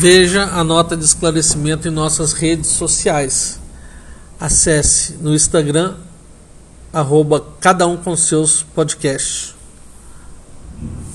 Veja a nota de esclarecimento em nossas redes sociais. Acesse no Instagram, arroba cada um com seus podcasts.